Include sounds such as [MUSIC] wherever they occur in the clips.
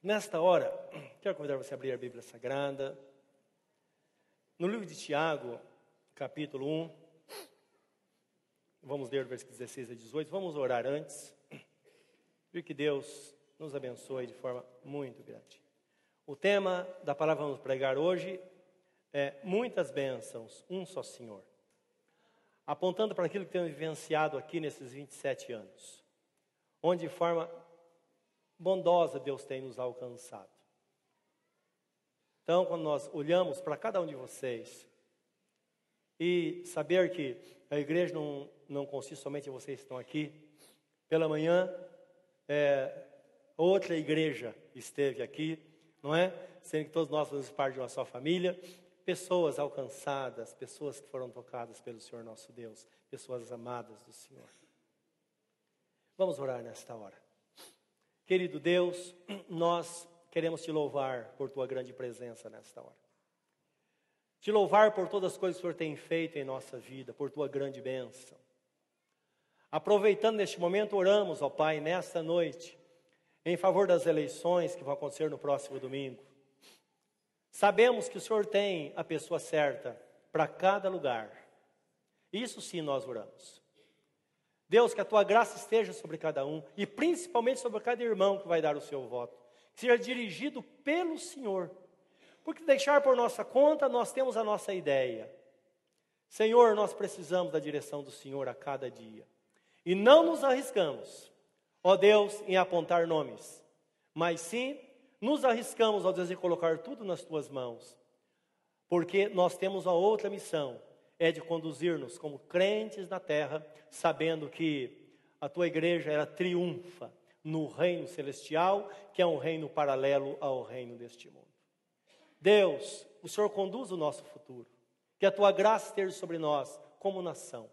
Nesta hora, [CLEARS THROAT] quero convidar você a abrir a Bíblia Sagrada. No livro de Tiago, capítulo 1, vamos ler o versículo 16 a 18. Vamos orar antes. [CLEARS THROAT] E que Deus nos abençoe de forma muito grande. O tema da palavra que vamos pregar hoje é Muitas bênçãos, um só Senhor. Apontando para aquilo que temos vivenciado aqui nesses 27 anos, onde de forma bondosa Deus tem nos alcançado. Então, quando nós olhamos para cada um de vocês e saber que a igreja não, não consiste somente em vocês que estão aqui, pela manhã, é, outra igreja esteve aqui, não é? Sendo que todos nós fazemos parte de uma só família, pessoas alcançadas, pessoas que foram tocadas pelo Senhor nosso Deus, pessoas amadas do Senhor. Vamos orar nesta hora. Querido Deus, nós queremos te louvar por tua grande presença nesta hora. Te louvar por todas as coisas que o Senhor tem feito em nossa vida, por tua grande bênção. Aproveitando neste momento, oramos, ó Pai, nesta noite, em favor das eleições que vão acontecer no próximo domingo. Sabemos que o Senhor tem a pessoa certa para cada lugar. Isso sim nós oramos. Deus, que a tua graça esteja sobre cada um e principalmente sobre cada irmão que vai dar o seu voto. Que seja dirigido pelo Senhor. Porque deixar por nossa conta, nós temos a nossa ideia. Senhor, nós precisamos da direção do Senhor a cada dia. E não nos arriscamos, ó Deus, em apontar nomes, mas sim nos arriscamos, ó Deus, em colocar tudo nas tuas mãos. Porque nós temos uma outra missão, é de conduzir-nos como crentes na terra, sabendo que a tua igreja ela triunfa no reino celestial, que é um reino paralelo ao reino deste mundo. Deus, o Senhor conduz o nosso futuro. Que a tua graça esteja sobre nós como nação.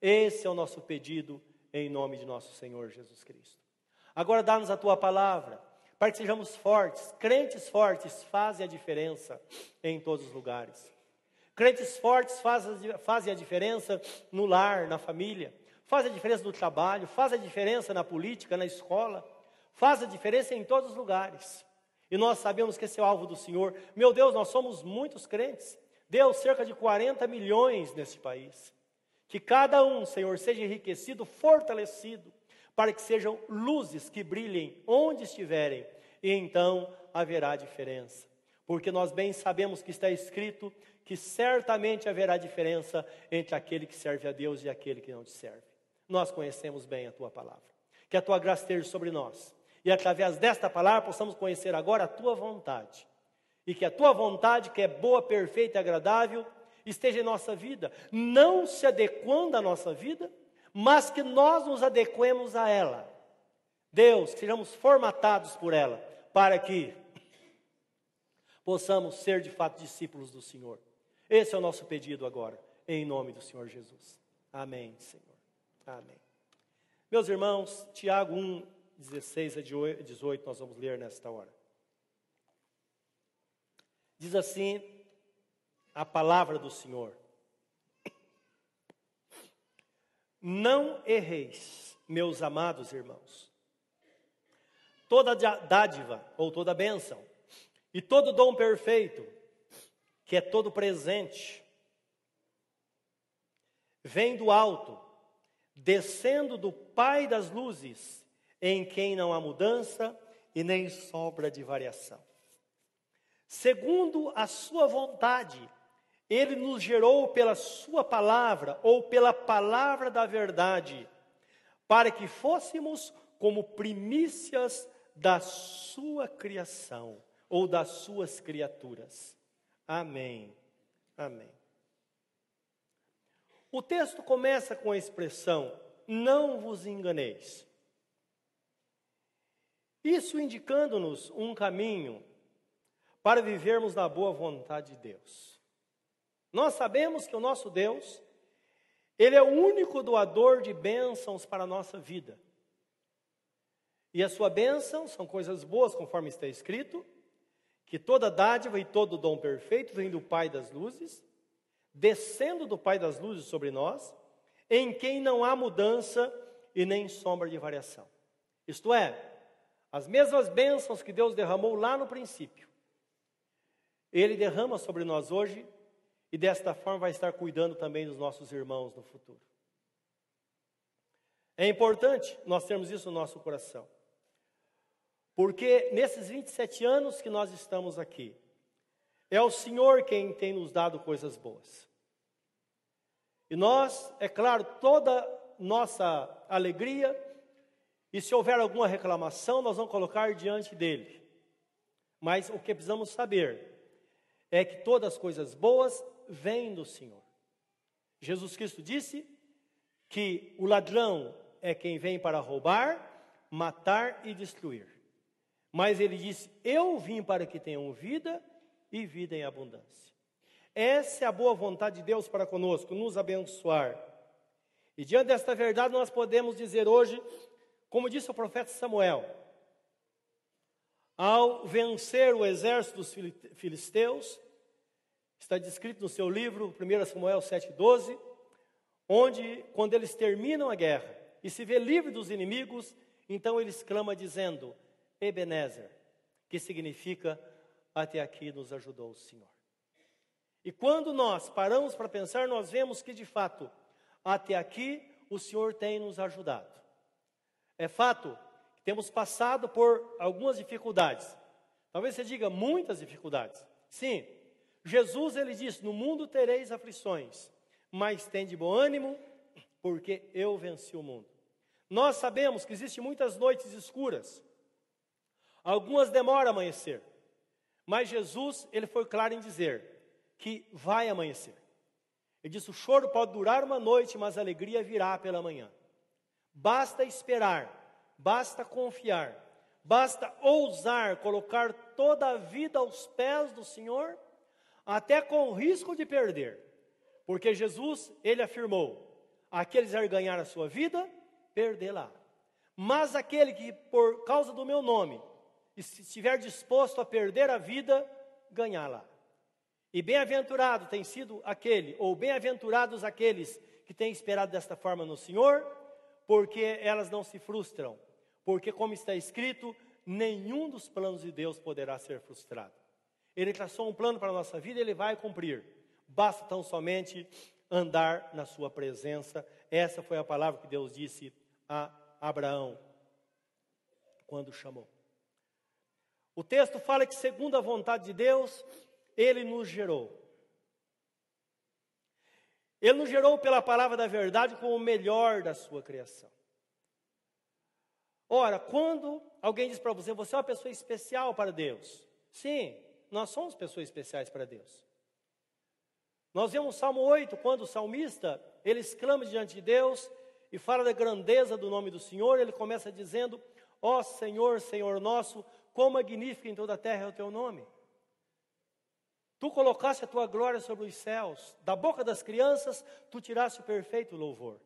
Esse é o nosso pedido em nome de nosso Senhor Jesus Cristo. Agora dá-nos a tua palavra, para que sejamos fortes, crentes fortes fazem a diferença em todos os lugares. Crentes fortes fazem, a diferença no lar, na família, fazem a diferença no trabalho, fazem a diferença na política, na escola, fazem a diferença em todos os lugares. E nós sabemos que esse é o alvo do Senhor. Meu Deus, nós somos muitos crentes. Deus, cerca de 40 milhões neste país. Que cada um, Senhor, seja enriquecido, fortalecido, para que sejam luzes que brilhem onde estiverem, e então haverá diferença. Porque nós bem sabemos que está escrito que certamente haverá diferença entre aquele que serve a Deus e aquele que não te serve. Nós conhecemos bem a tua palavra. Que a tua graça esteja sobre nós. E através desta palavra possamos conhecer agora a tua vontade. E que a tua vontade, que é boa, perfeita e agradável, esteja em nossa vida, não se adequando à nossa vida, mas que nós nos adequemos a ela. Deus, que sejamos formatados por ela, para que possamos ser de fato discípulos do Senhor. Esse é o nosso pedido agora, em nome do Senhor Jesus. Amém, Senhor. Amém. Meus irmãos, Tiago 1, 16 a 18, nós vamos ler nesta hora. Diz assim a palavra do Senhor: Não erreis, meus amados irmãos. Toda dádiva ou toda bênção e todo dom perfeito que é todo presente, vem do alto, descendo do Pai das luzes, em quem não há mudança e nem sombra de variação. Segundo a sua vontade, ele nos gerou pela sua palavra ou pela palavra da verdade, para que fôssemos como primícias da sua criação ou das suas criaturas. Amém. Amém. O texto começa com a expressão: não vos enganeis. Isso indicando-nos um caminho para vivermos na boa vontade de Deus. Nós sabemos que o nosso Deus, Ele é o único doador de bênçãos para a nossa vida. E a sua bênção são coisas boas, conforme está escrito, que toda dádiva e todo dom perfeito vem do Pai das luzes, descendo do Pai das luzes sobre nós, em quem não há mudança e nem sombra de variação. Isto é, As mesmas bênçãos que Deus derramou lá no princípio, Ele derrama sobre nós hoje e desta forma vai estar cuidando também dos nossos irmãos no futuro. É importante nós termos isso no nosso coração. Porque nesses 27 anos que nós estamos aqui, é o Senhor quem tem nos dado coisas boas. E nós, é claro, toda nossa alegria, e se houver alguma reclamação, nós vamos colocar diante dele. Mas o que precisamos saber é que todas as coisas boas vêm do Senhor. Jesus Cristo disse que o ladrão é quem vem para roubar, matar e destruir. Mas ele disse: Eu vim para que tenham vida e vida em abundância. Essa é a boa vontade de Deus para conosco, nos abençoar. E diante desta verdade, nós podemos dizer hoje, como disse o profeta Samuel, ao vencer o exército dos filisteus, está descrito no seu livro, 1 Samuel 7,12, onde, quando eles terminam a guerra e se vê livre dos inimigos, então eles clamam dizendo: Ebenezer, que significa até aqui nos ajudou o Senhor. E quando nós paramos para pensar, nós vemos que de fato, até aqui o Senhor tem nos ajudado. É fato que temos passado por algumas dificuldades. Talvez você diga muitas dificuldades. Sim, Jesus ele disse: No mundo tereis aflições, mas tem de bom ânimo, porque eu venci o mundo. Nós sabemos que existem muitas noites escuras. Algumas demoram a amanhecer. Mas Jesus, ele foi claro em dizer: que vai amanhecer. Ele disse: o choro pode durar uma noite, mas a alegria virá pela manhã. Basta esperar, basta confiar, basta ousar colocar toda a vida aos pés do Senhor, até com o risco de perder. Porque Jesus, ele afirmou: aqueles a ganhar a sua vida, perdê-la. Mas aquele que, por causa do meu nome, estiver disposto a perder a vida, ganhá-la. E bem-aventurado tem sido aquele, ou bem-aventurados aqueles que têm esperado desta forma no Senhor, porque elas não se frustram. Porque, como está escrito, nenhum dos planos de Deus poderá ser frustrado. Ele traçou um plano para a nossa vida e ele vai cumprir. Basta tão somente andar na sua presença. Essa foi a palavra que Deus disse a Abraão quando chamou. O texto fala que, segundo a vontade de Deus, ele nos gerou. Ele nos gerou pela palavra da verdade como o melhor da sua criação. Ora, quando alguém diz para você, você é uma pessoa especial para Deus. Sim, nós somos pessoas especiais para Deus. Nós vemos o Salmo 8, quando o salmista, ele exclama diante de Deus e fala da grandeza do nome do Senhor, ele começa dizendo: Ó oh, Senhor, Senhor nosso, quão magnífico em toda a terra é o teu nome. Tu colocaste a tua glória sobre os céus, da boca das crianças tu tiraste o perfeito louvor.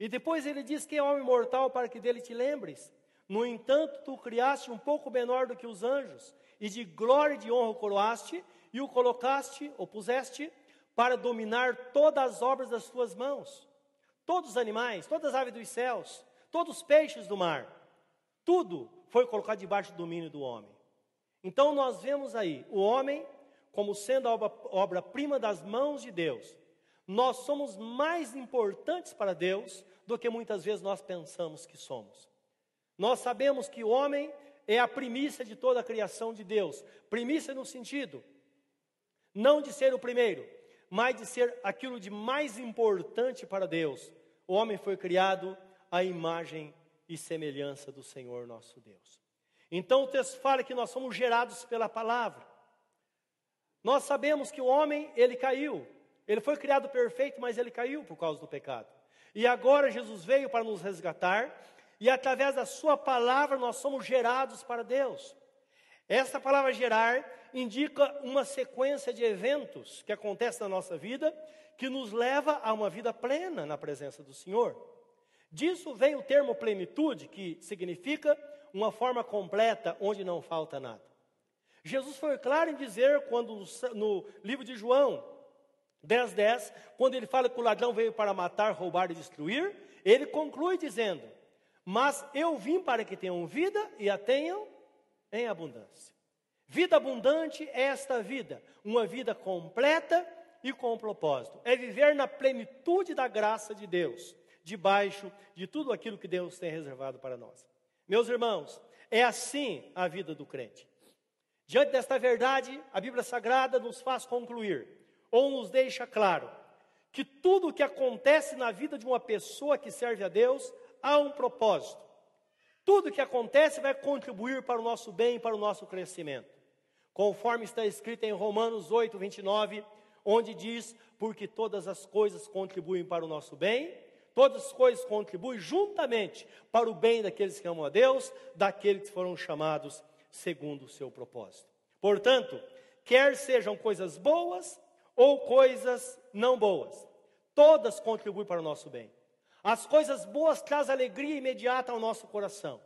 E depois ele diz que é homem mortal para que dele te lembres. No entanto, tu criaste um pouco menor do que os anjos, e de glória e de honra o coroaste, e o colocaste, ou puseste, para dominar todas as obras das tuas mãos. Todos os animais, todas as aves dos céus, todos os peixes do mar, tudo foi colocado debaixo do domínio do homem. Então nós vemos aí o homem como sendo a obra-prima das mãos de Deus, nós somos mais importantes para Deus do que muitas vezes nós pensamos que somos. Nós sabemos que o homem é a primícia de toda a criação de Deus. Primícia no sentido não de ser o primeiro, mas de ser aquilo de mais importante para Deus. O homem foi criado à imagem e semelhança do Senhor nosso Deus. Então o texto fala que nós somos gerados pela palavra. Nós sabemos que o homem, ele caiu. Ele foi criado perfeito, mas ele caiu por causa do pecado. E agora Jesus veio para nos resgatar, e através da sua palavra nós somos gerados para Deus. Essa palavra gerar indica uma sequência de eventos que acontecem na nossa vida, que nos leva a uma vida plena na presença do Senhor. Disso vem o termo plenitude, que significa uma forma completa, onde não falta nada. Jesus foi claro em dizer, quando no livro de João 10, 10, quando ele fala que o ladrão veio para matar, roubar e destruir, ele conclui dizendo: Mas eu vim para que tenham vida e a tenham em abundância. Vida abundante é esta vida, uma vida completa e com propósito. É viver na plenitude da graça de Deus, debaixo de tudo aquilo que Deus tem reservado para nós. Meus irmãos, é assim a vida do crente. Diante desta verdade, a Bíblia Sagrada nos faz concluir, ou nos deixa claro, que tudo o que acontece na vida de uma pessoa que serve a Deus há um propósito. Tudo o que acontece vai contribuir para o nosso bem e para o nosso crescimento. Conforme está escrito em Romanos 8, 29, onde diz: Porque todas as coisas contribuem para o nosso bem, todas as coisas contribuem juntamente para o bem daqueles que amam a Deus, daqueles que foram chamados segundo o seu propósito. Portanto, quer sejam coisas boas ou coisas não boas, todas contribuem para o nosso bem. As coisas boas trazem alegria imediata ao nosso coração.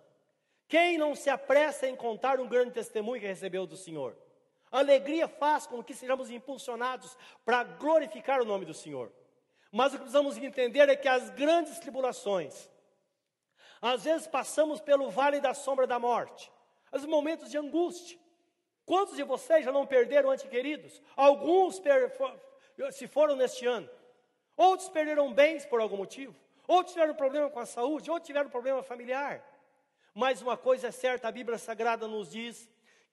Quem não se apressa em contar um grande testemunho que recebeu do Senhor? A alegria faz com que sejamos impulsionados para glorificar o nome do Senhor. Mas o que precisamos entender é que as grandes tribulações, às vezes passamos pelo vale da sombra da morte, os momentos de angústia. Quantos de vocês já não perderam ante queridos? Alguns se foram neste ano. Outros perderam bens por algum motivo. Outros tiveram problema com a saúde. Outros tiveram problema familiar. Mas uma coisa é certa, a Bíblia Sagrada nos diz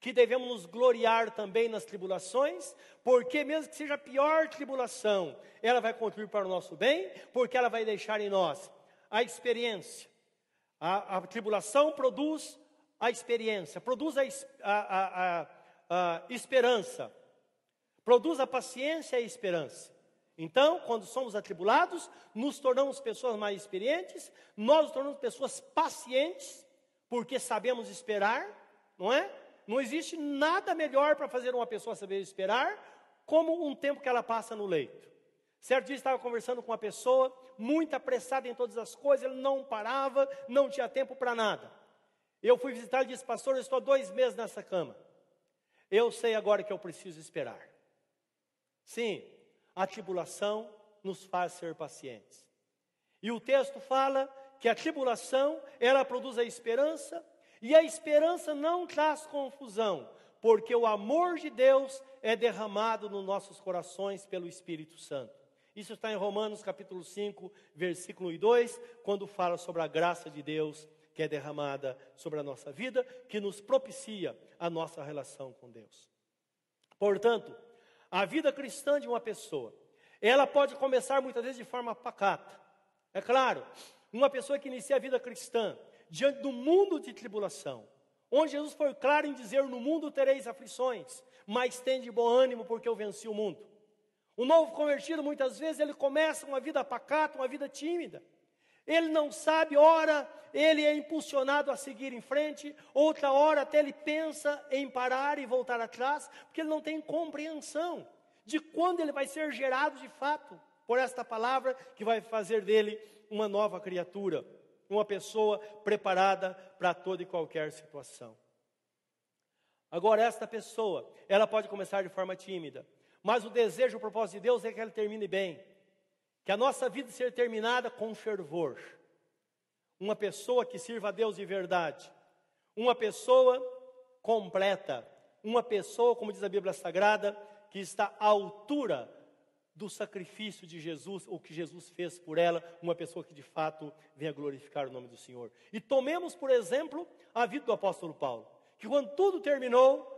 que devemos nos gloriar também nas tribulações, porque mesmo que seja a pior tribulação, ela vai contribuir para o nosso bem, porque ela vai deixar em nós a experiência. A, a tribulação produz a experiência, produz a, a, a esperança, produz a paciência e a esperança. Então, quando somos atribulados, nos tornamos pessoas mais experientes, nós nos tornamos pessoas pacientes, porque sabemos esperar, não é? Não existe nada melhor para fazer uma pessoa saber esperar, como um tempo que ela passa no leito. Certo dia estava conversando com uma pessoa, muito apressada em todas as coisas, ele não parava, não tinha tempo para nada. Eu fui visitar e disse, pastor, eu estou há dois meses nessa cama. Eu sei agora que eu preciso esperar. Sim, a tribulação nos faz ser pacientes. E o texto fala que a tribulação, ela produz a esperança, e a esperança não traz confusão, porque o amor de Deus é derramado nos nossos corações pelo Espírito Santo. Isso está em Romanos capítulo 5, versículo 2, quando fala sobre a graça de Deus que é derramada sobre a nossa vida, que nos propicia a nossa relação com Deus. Portanto, a vida cristã de uma pessoa, ela pode começar muitas vezes de forma pacata. É claro, uma pessoa que inicia a vida cristã, diante do mundo de tribulação, onde Jesus foi claro em dizer: No mundo tereis aflições, mas tende bom ânimo, porque eu venci o mundo. O novo convertido, muitas vezes, ele começa uma vida pacata, uma vida tímida. Ele não sabe, ora, ele é impulsionado a seguir em frente, outra hora até ele pensa em parar e voltar atrás, porque ele não tem compreensão de quando ele vai ser gerado de fato por esta palavra que vai fazer dele uma nova criatura uma pessoa preparada para toda e qualquer situação. Agora, esta pessoa, ela pode começar de forma tímida, mas o desejo, o propósito de Deus é que ela termine bem, que a nossa vida seja terminada com fervor. Uma pessoa que sirva a Deus de verdade, uma pessoa completa, uma pessoa, como diz a Bíblia Sagrada, que está à altura do sacrifício de Jesus, o que Jesus fez por ela, uma pessoa que de fato venha glorificar o nome do Senhor. E tomemos, por exemplo, a vida do apóstolo Paulo, que quando tudo terminou,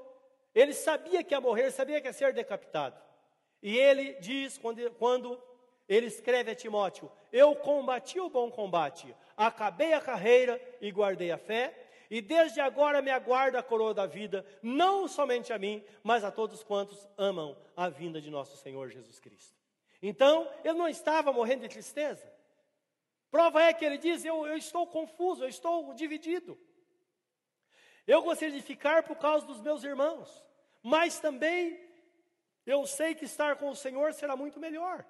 ele sabia que ia morrer, sabia que ia ser decapitado. E ele diz, quando, quando ele escreve a Timóteo: Eu combati o bom combate, acabei a carreira e guardei a fé, e desde agora me aguarda a coroa da vida, não somente a mim, mas a todos quantos amam a vinda de nosso Senhor Jesus Cristo. Então, ele não estava morrendo de tristeza. Prova é que ele diz: eu, eu estou confuso, eu estou dividido. Eu gostaria de ficar por causa dos meus irmãos, mas também eu sei que estar com o Senhor será muito melhor.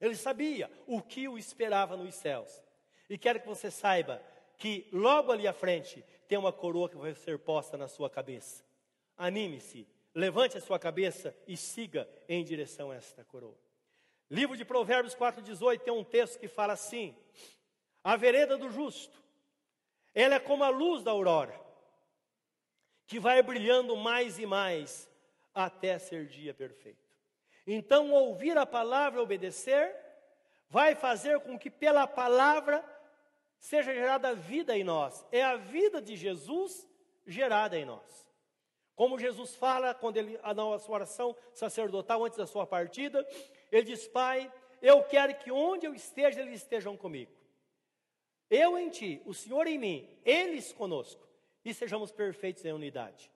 Ele sabia o que o esperava nos céus. E quero que você saiba que logo ali à frente tem uma coroa que vai ser posta na sua cabeça. Anime-se, levante a sua cabeça e siga em direção a esta coroa. Livro de Provérbios 4,18 tem um texto que fala assim: A vereda do justo, ela é como a luz da aurora, que vai brilhando mais e mais até ser dia perfeito. Então, ouvir a palavra e obedecer vai fazer com que pela palavra seja gerada vida em nós. É a vida de Jesus gerada em nós. Como Jesus fala quando ele na sua oração sacerdotal antes da sua partida, ele diz: "Pai, eu quero que onde eu esteja eles estejam comigo. Eu em ti, o Senhor em mim, eles conosco, e sejamos perfeitos em unidade."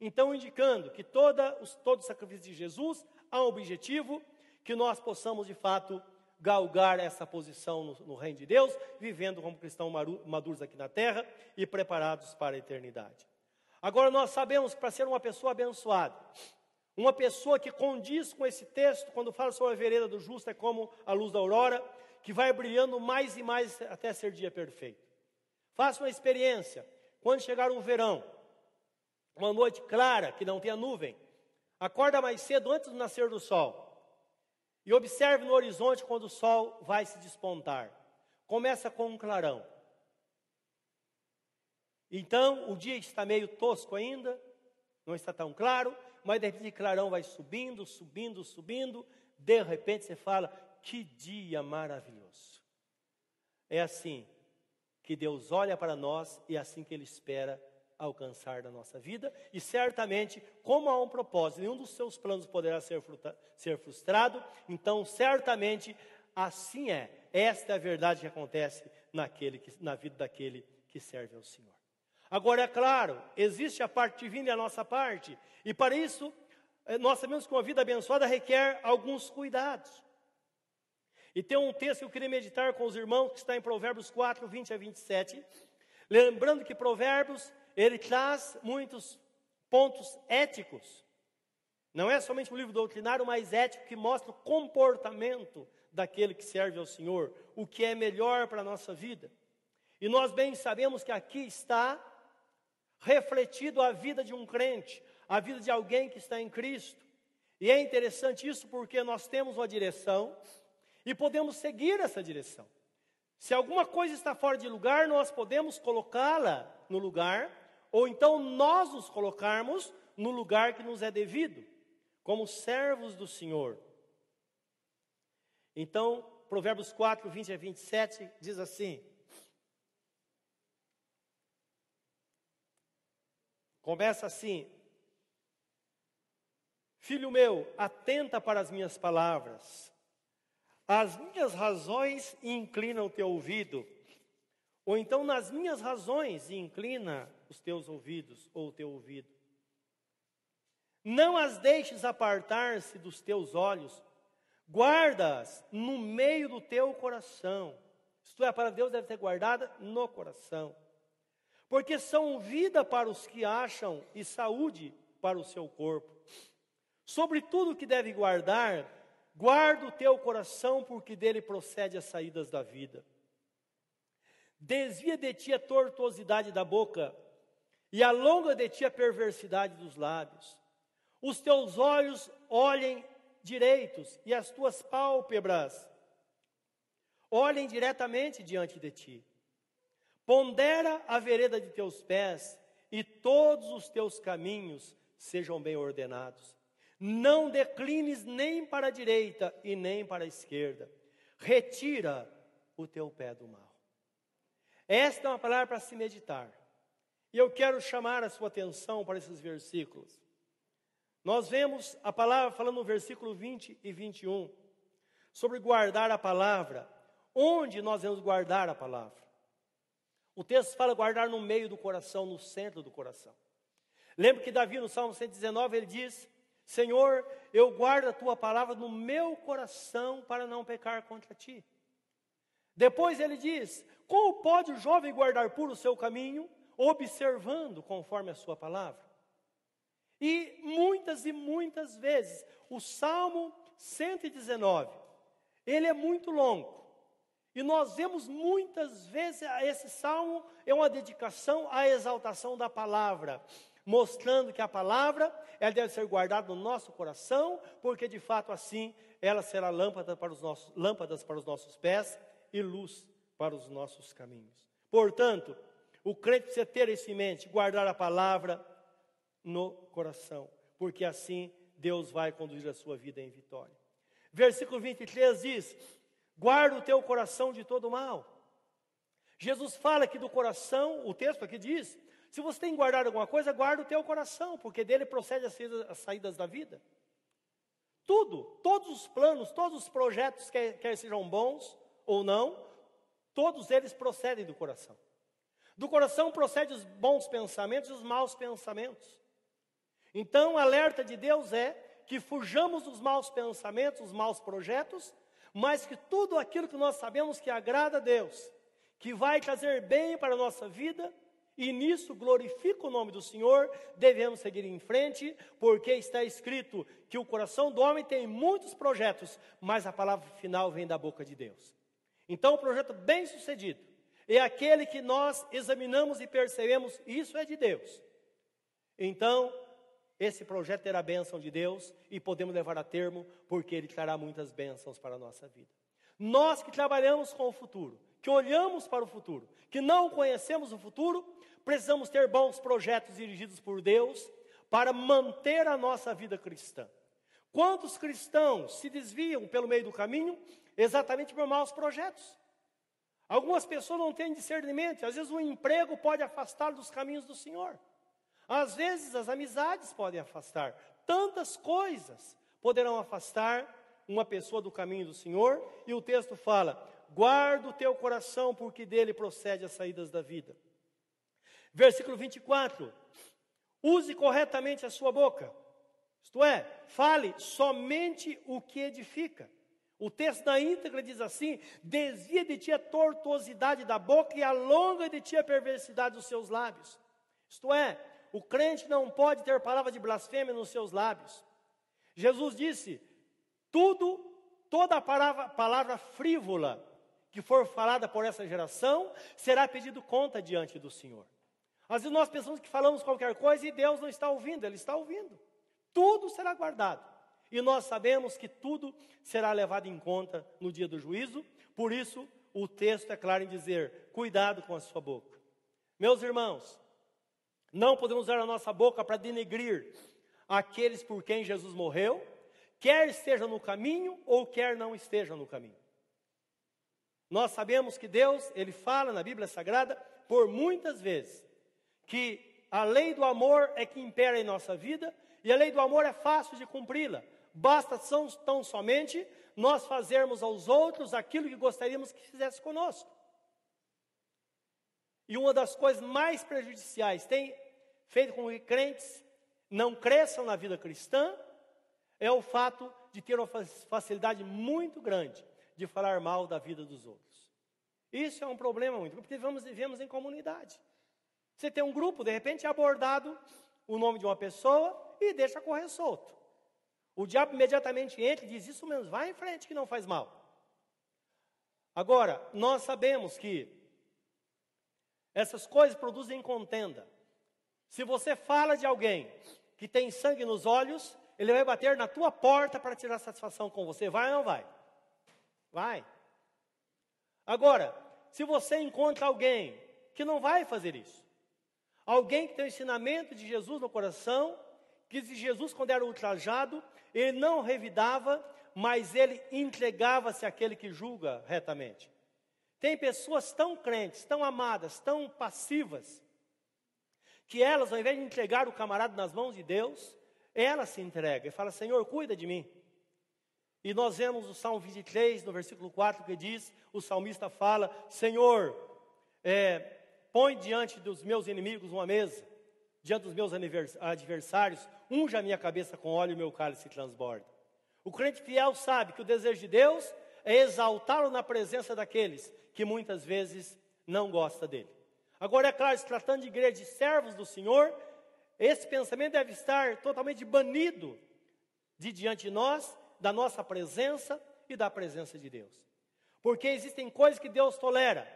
Então, indicando que toda, os, todo o sacrifício de Jesus há um objetivo, que nós possamos de fato galgar essa posição no, no, reino de Deus, vivendo como cristãos maduros aqui na terra e preparados para a eternidade. Agora, nós sabemos que para ser uma pessoa abençoada, uma pessoa que condiz com esse texto, quando fala sobre a vereda do justo, é como a luz da aurora, que vai brilhando mais e mais até ser dia perfeito. Faça uma experiência. Quando chegar o verão, uma noite clara, que não tenha nuvem, acorda mais cedo antes do nascer do sol e observe no horizonte quando o sol vai se despontar. Começa com um clarão. Então, o dia está meio tosco ainda, não está tão claro, mas de repente o clarão vai subindo, subindo, subindo. De repente você fala: Que dia maravilhoso! É assim que Deus olha para nós e é assim que Ele espera alcançar na nossa vida, e certamente, como há um propósito, nenhum dos seus planos poderá ser, ser frustrado, então certamente assim é. Esta é a verdade que acontece naquele que, na vida daquele que serve ao Senhor. Agora, é claro, existe a parte divina e a nossa parte, e para isso, eh, nós sabemos que uma vida abençoada requer alguns cuidados. E tem um texto que eu queria meditar com os irmãos, que está em Provérbios 4, 20 a 27. Lembrando que Provérbios ele traz muitos pontos éticos. Não é somente um livro doutrinário, mas ético que mostra o comportamento daquele que serve ao Senhor, o que é melhor para a nossa vida. E nós bem sabemos que aqui está refletido a vida de um crente, a vida de alguém que está em Cristo. E é interessante isso porque nós temos uma direção e podemos seguir essa direção. Se alguma coisa está fora de lugar, nós podemos colocá-la no lugar ou então nós nos colocarmos no lugar que nos é devido, como servos do Senhor. Então, Provérbios 4, 20 a 27 diz assim: Começa assim: Filho meu, atenta para as minhas palavras, as minhas razões inclinam o teu ouvido, ou então nas minhas razões inclina os teus ouvidos ou o teu ouvido. Não as deixes apartar-se dos teus olhos, guarda-as no meio do teu coração. Isto é, para Deus deve ser guardada no coração. Porque são vida para os que acham e saúde para o seu corpo. Sobre tudo que deve guardar, guarda o teu coração, porque dele procede as saídas da vida. Desvia de ti a tortuosidade da boca e alonga de ti a perversidade dos lábios. Os teus olhos olhem direitos e as tuas pálpebras olhem diretamente diante de ti. Pondera a vereda de teus pés e todos os teus caminhos sejam bem ordenados. Não declines nem para a direita e nem para a esquerda. Retira o teu pé do mal. Esta é uma palavra para se meditar. E eu quero chamar a sua atenção para esses versículos. Nós vemos a palavra falando no versículo 20 e 21 sobre guardar a palavra. Onde nós vamos guardar a palavra? O texto fala guardar no meio do coração, no centro do coração. Lembra que Davi no Salmo 119 ele diz: Senhor, eu guardo a tua palavra no meu coração para não pecar contra ti. Depois ele diz: Como pode o jovem guardar puro o seu caminho? Observando conforme a sua palavra. E muitas e muitas vezes, o Salmo 119, ele é muito longo. E nós vemos muitas vezes esse salmo é uma dedicação à exaltação da palavra, mostrando que a palavra ela deve ser guardada no nosso coração, porque de fato assim ela será lâmpada para os nossos, lâmpadas para os nossos pés e luz para os nossos caminhos. Portanto, o crente precisa ter isso em mente, guardar a palavra no coração, porque assim Deus vai conduzir a sua vida em vitória. Versículo 23 diz: Guarda o teu coração de todo mal. Jesus fala aqui do coração, o texto aqui diz: se você tem guardado alguma coisa, guarda o teu coração, porque dele procede as saídas, as saídas da vida. Tudo, todos os planos, todos os projetos, quer, quer sejam bons ou não, todos eles procedem do coração. Do coração procedem os bons pensamentos e os maus pensamentos. Então, o alerta de Deus é que fujamos dos maus pensamentos, os maus projetos, mas que tudo aquilo que nós sabemos que agrada a Deus, que vai trazer bem para a nossa vida, e nisso glorifica o nome do Senhor, devemos seguir em frente, porque está escrito que o coração do homem tem muitos projetos, mas a palavra final vem da boca de Deus. Então, o projeto bem sucedido é aquele que nós examinamos e percebemos, isso é de Deus. Então, esse projeto terá a bênção de Deus e podemos levar a termo, porque ele trará muitas bênçãos para a nossa vida. Nós que trabalhamos com o futuro, que olhamos para o futuro, que não conhecemos o futuro, precisamos ter bons projetos dirigidos por Deus para manter a nossa vida cristã. Quantos cristãos se desviam pelo meio do caminho exatamente por maus projetos? Algumas pessoas não têm discernimento, às vezes o emprego pode afastar dos caminhos do Senhor. Às vezes as amizades podem afastar. Tantas coisas poderão afastar uma pessoa do caminho do Senhor, e o texto fala: guarda o teu coração, porque dele procede as saídas da vida. Versículo 24: use corretamente a sua boca, isto é, fale somente o que edifica. O texto na íntegra diz assim: desvia de ti a tortuosidade da boca e alonga de ti a perversidade dos seus lábios. Isto é, o crente não pode ter palavra de blasfêmia nos seus lábios. Jesus disse: tudo, toda palavra, palavra frívola que for falada por essa geração será pedido conta diante do Senhor. Às vezes nós pensamos que falamos qualquer coisa e Deus não está ouvindo, Ele está ouvindo. Tudo será guardado. E nós sabemos que tudo será levado em conta no dia do juízo, por isso o texto é claro em dizer: cuidado com a sua boca. Meus irmãos, não podemos usar a nossa boca para denegrir aqueles por quem Jesus morreu, quer esteja no caminho ou quer não esteja no caminho. Nós sabemos que Deus, Ele fala na Bíblia Sagrada por muitas vezes que a lei do amor é que impera em nossa vida e a lei do amor é fácil de cumpri-la. Basta tão, tão somente nós fazermos aos outros aquilo que gostaríamos que fizesse conosco. E uma das coisas mais prejudiciais tem feito com que crentes não cresçam na vida cristã é o fato de ter uma facilidade muito grande de falar mal da vida dos outros. Isso é um problema muito, porque vivemos, vivemos em comunidade. Você tem um grupo, de repente é abordado o nome de uma pessoa e deixa correr solto. O diabo imediatamente entra e diz: Isso mesmo, vai em frente que não faz mal. Agora, nós sabemos que essas coisas produzem contenda. Se você fala de alguém que tem sangue nos olhos, ele vai bater na tua porta para tirar satisfação com você. Vai ou não vai? Vai. Agora, se você encontra alguém que não vai fazer isso, Alguém que tem o ensinamento de Jesus no coração, que Jesus, quando era ultrajado, ele não revidava, mas ele entregava-se àquele que julga retamente. Tem pessoas tão crentes, tão amadas, tão passivas, que elas, ao invés de entregar o camarada nas mãos de Deus, ela se entrega e fala: Senhor, cuida de mim. E nós vemos o Salmo 23, no versículo 4, que diz: o salmista fala: Senhor, é, Põe diante dos meus inimigos uma mesa, diante dos meus adversários, unja a minha cabeça com óleo e meu cálice transborda. O crente fiel sabe que o desejo de Deus é exaltá-lo na presença daqueles que muitas vezes não gosta dele. Agora, é claro, se tratando de igreja de servos do Senhor, esse pensamento deve estar totalmente banido de diante de nós, da nossa presença e da presença de Deus. Porque existem coisas que Deus tolera,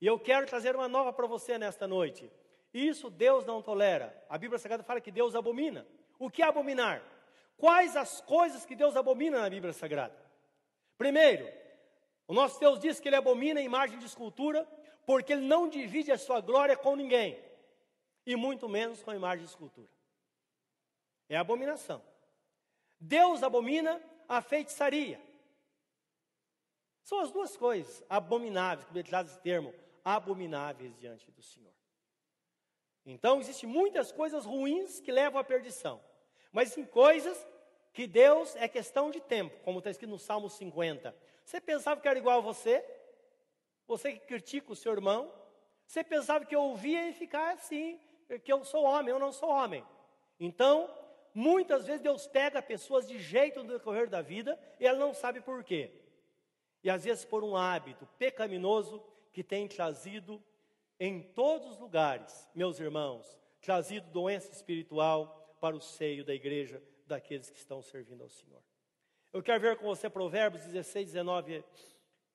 e eu quero trazer uma nova para você nesta noite. Isso Deus não tolera. A Bíblia Sagrada fala que Deus abomina. O que é abominar? Quais as coisas que Deus abomina na Bíblia Sagrada? Primeiro, O nosso Deus diz que ele abomina a imagem de escultura, porque ele não divide a sua glória com ninguém, e muito menos com a imagem de escultura. É abominação. Deus abomina a feitiçaria. São as duas coisas abomináveis, que ele traz esse termo, abomináveis diante do Senhor. Então, existem muitas coisas ruins que levam à perdição, mas em coisas que Deus é questão de tempo, como está escrito no Salmo 50. Você pensava que era igual a você? Você que critica o seu irmão? Você pensava que eu ouvia e ficar assim, que eu sou homem, eu não sou homem. Então, muitas vezes Deus pega pessoas de jeito no decorrer da vida e ela não sabe por quê. E às vezes por um hábito pecaminoso que tem trazido em todos os lugares, meus irmãos, trazido doença espiritual para o seio da igreja daqueles que estão servindo ao Senhor. Eu quero ver com você Provérbios 16, 19,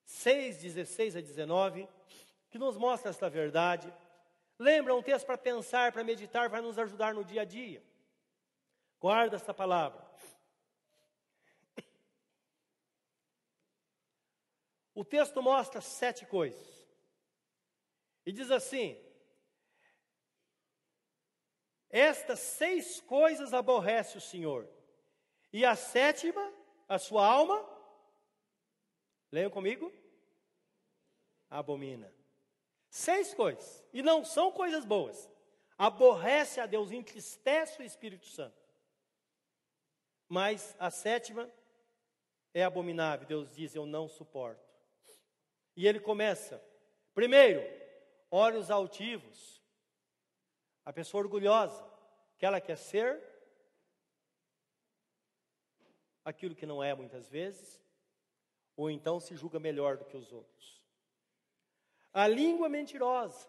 6, 16 a 19, que nos mostra esta verdade. Lembra um texto para pensar, para meditar, vai nos ajudar no dia a dia. Guarda esta palavra. O texto mostra sete coisas. E diz assim: Estas seis coisas aborrece o Senhor, e a sétima, a sua alma, leiam comigo, abomina. Seis coisas, e não são coisas boas. Aborrece a Deus, entristece o Espírito Santo. Mas a sétima é abominável. Deus diz: Eu não suporto. E ele começa. Primeiro, olhos altivos. A pessoa orgulhosa, que ela quer ser aquilo que não é muitas vezes, ou então se julga melhor do que os outros. A língua mentirosa.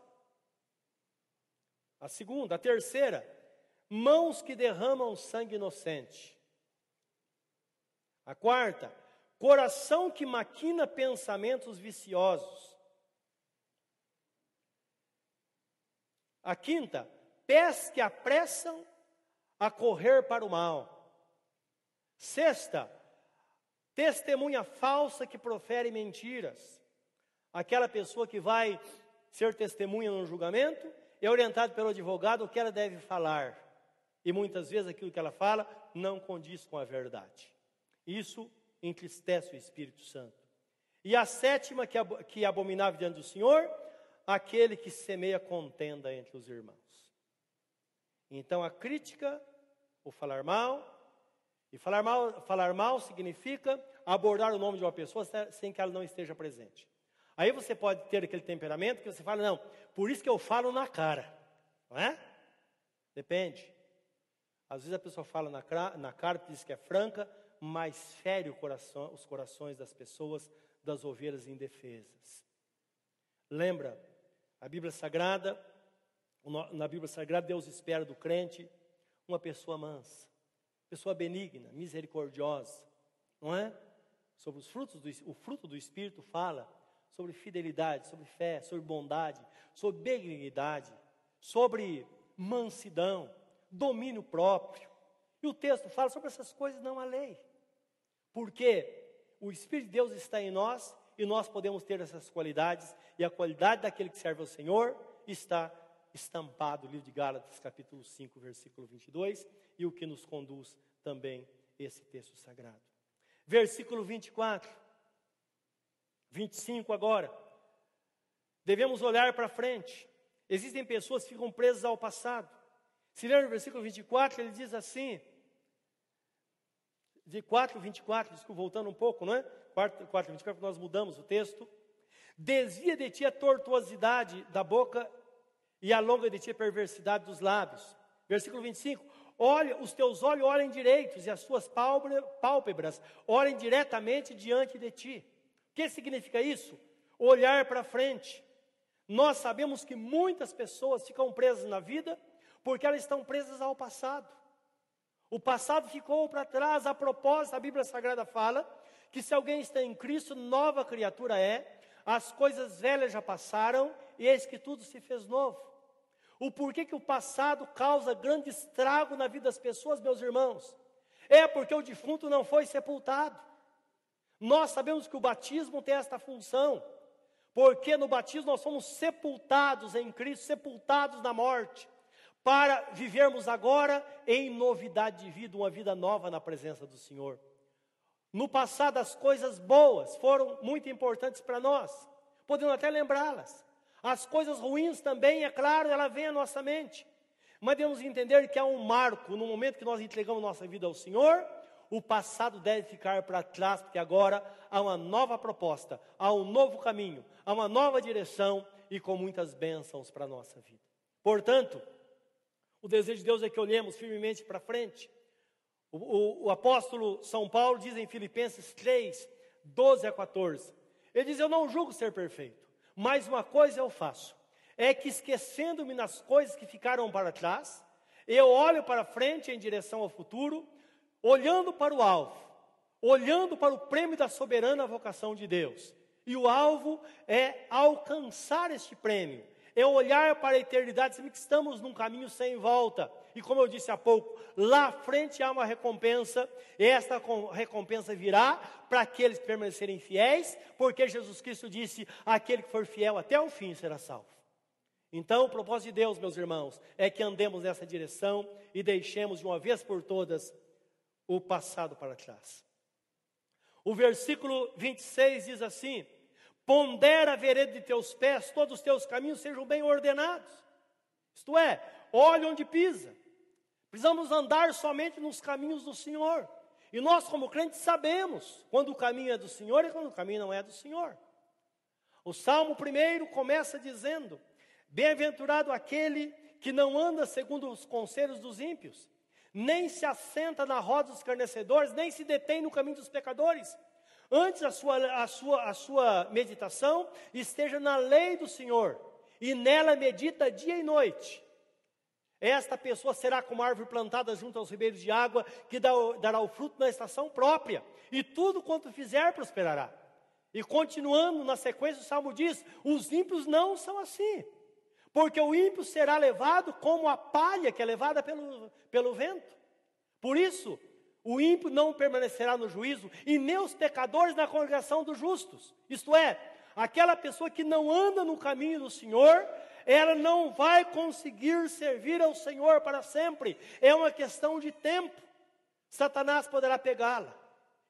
A segunda, a terceira, mãos que derramam sangue inocente. A quarta, coração que maquina pensamentos viciosos. A quinta, pés que apressam a correr para o mal. Sexta, testemunha falsa que profere mentiras. Aquela pessoa que vai ser testemunha no julgamento é orientado pelo advogado o que ela deve falar. E muitas vezes aquilo que ela fala não condiz com a verdade. Isso entristece o Espírito Santo. E a sétima, que é abominável diante do Senhor, aquele que semeia contenda entre os irmãos. Então a crítica, o falar mal, e falar mal, falar mal significa abordar o nome de uma pessoa sem que ela não esteja presente. Aí você pode ter aquele temperamento que você fala, não, por isso que eu falo na cara, não é? Depende. Às vezes a pessoa fala na, na cara, diz que é franca, mas fere coração, os corações das pessoas, das ovelhas indefesas. Lembra a Bíblia Sagrada, na Bíblia Sagrada, Deus espera do crente uma pessoa mansa, pessoa benigna, misericordiosa, não é? Sobre os frutos do, o fruto do Espírito fala sobre fidelidade, sobre fé, sobre bondade, sobre benignidade, sobre mansidão, domínio próprio. E o texto fala sobre essas coisas, não a lei. Porque o Espírito de Deus está em nós e nós podemos ter essas qualidades, e a qualidade daquele que serve ao Senhor está estampado no livro de Gálatas, capítulo 5, versículo 22, e o que nos conduz também esse texto sagrado. Versículo 24, 25 agora. Devemos olhar para frente. Existem pessoas que ficam presas ao passado. Se ler no versículo 24, ele diz assim: de 4, 24, desculpa, voltando um pouco, não é? 4, 4 24, nós mudamos o texto. Desvia de ti a tortuosidade da boca e alonga de ti a perversidade dos lábios. Versículo 25. Olha, os teus olhos olhem direitos e as suas pálpebras olhem diretamente diante de ti. O que significa isso? Olhar para frente. Nós sabemos que muitas pessoas ficam presas na vida porque elas estão presas ao passado. O passado ficou para trás. A propósito, a Bíblia Sagrada fala que se alguém está em Cristo, nova criatura é, as coisas velhas já passaram e eis que tudo se fez novo. O porquê que o passado causa grande estrago na vida das pessoas, meus irmãos? É porque o defunto não foi sepultado. Nós sabemos que o batismo tem esta função, porque no batismo nós somos sepultados em Cristo, sepultados na morte, para vivermos agora em novidade de vida, uma vida nova na presença do Senhor. No passado, as coisas boas foram muito importantes para nós, podemos até lembrá-las. As coisas ruins também, é claro, ela vem à nossa mente. Mas devemos entender que há um marco no momento que nós entregamos nossa vida ao Senhor, o passado deve ficar para trás, porque agora há uma nova proposta, há um novo caminho, há uma nova direção e com muitas bênçãos para a nossa vida. Portanto, o desejo de Deus é que olhemos firmemente para frente. O, o, o, apóstolo São Paulo diz em Filipenses 3, 12 a 14: ele diz: Eu não julgo ser perfeito, mas uma coisa eu faço, é que esquecendo-me nas coisas que ficaram para trás, eu olho para frente em direção ao futuro, olhando para o alvo, olhando para o prêmio da soberana vocação de Deus. E o alvo é alcançar este prêmio, é olhar para a eternidade, sabendo que estamos num caminho sem volta. E como eu disse há pouco, lá frente há uma recompensa, e esta recompensa virá para aqueles que permanecerem fiéis, porque Jesus Cristo disse: aquele que for fiel até o fim será salvo. Então, o propósito de Deus, meus irmãos, é que andemos nessa direção e deixemos de uma vez por todas o passado para trás. O versículo 26 diz assim: Pondera a vereda de teus pés, todos os teus caminhos sejam bem ordenados. Isto é, olhe onde pisa. Precisamos andar somente nos caminhos do Senhor. E nós, como crentes, sabemos quando o caminho é do Senhor e quando o caminho não é do Senhor. O Salmo primeiro começa dizendo: Bem-aventurado aquele que não anda segundo os conselhos dos ímpios, nem se assenta na roda dos escarnecedores, nem se detém no caminho dos pecadores. Antes a sua, a sua, a sua meditação esteja na lei do Senhor, e nela medita dia e noite. Esta pessoa será como árvore plantada junto aos ribeiros de água, que dará o fruto na estação própria, e tudo quanto fizer prosperará. E continuando na sequência, o salmo diz: os ímpios não são assim porque o ímpio será levado como a palha que é levada pelo, pelo vento. Por isso, o ímpio não permanecerá no juízo, e nem os pecadores na congregação dos justos. Isto é, aquela pessoa que não anda no caminho do Senhor, ela não vai conseguir servir ao Senhor para sempre. É uma questão de tempo. Satanás poderá pegá-la.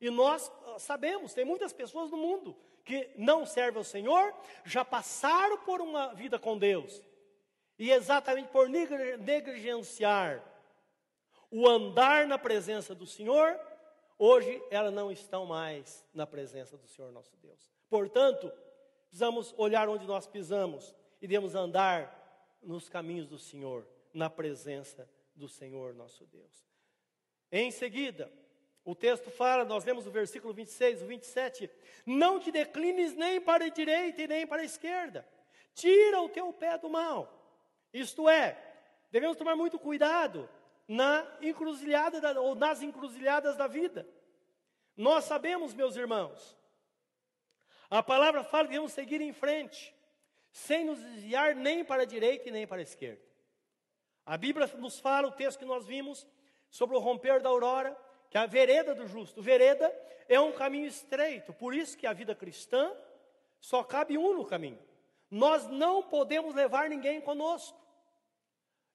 E nós ah, sabemos, tem muitas pessoas no mundo que não servem ao Senhor, já passaram por uma vida com Deus, e exatamente por negligenciar o andar na presença do Senhor, hoje elas não estão mais na presença do Senhor nosso Deus. Portanto, precisamos olhar onde nós pisamos devemos andar nos caminhos do Senhor, na presença do Senhor nosso Deus. Em seguida, o texto fala, nós lemos o versículo 26, o 27, não te declines nem para a direita e nem para a esquerda, tira o teu pé do mal. Isto é, devemos tomar muito cuidado na encruzilhada da, ou nas encruzilhadas da vida. Nós sabemos, meus irmãos, a palavra fala que devemos seguir em frente, sem nos desviar nem para a direita e nem para a esquerda. A Bíblia nos fala, o texto que nós vimos, sobre o romper da aurora, que é a vereda do justo. Vereda é um caminho estreito, por isso que a vida cristã só cabe um no caminho. Nós não podemos levar ninguém conosco.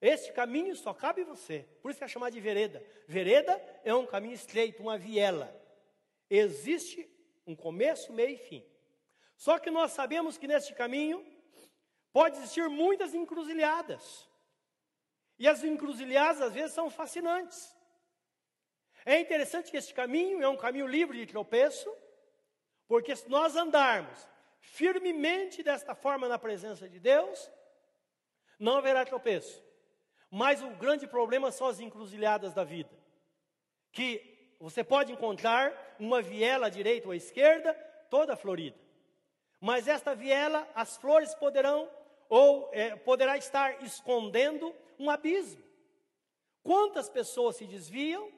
Este caminho só cabe você. Por isso que é chamado de vereda. Vereda é um caminho estreito, uma viela. Existe um começo, meio e fim. Só que nós sabemos que neste caminho pode existir muitas encruzilhadas. E as encruzilhadas às vezes são fascinantes. É interessante que este caminho é um caminho livre de tropeço, porque se nós andarmos firmemente desta forma na presença de Deus, não haverá tropeço. Mas o grande problema são as encruzilhadas da vida. Que você pode encontrar uma viela à direita ou à esquerda, toda florida. Mas esta viela, as flores poderão ou é, poderá estar escondendo um abismo. Quantas pessoas se desviam?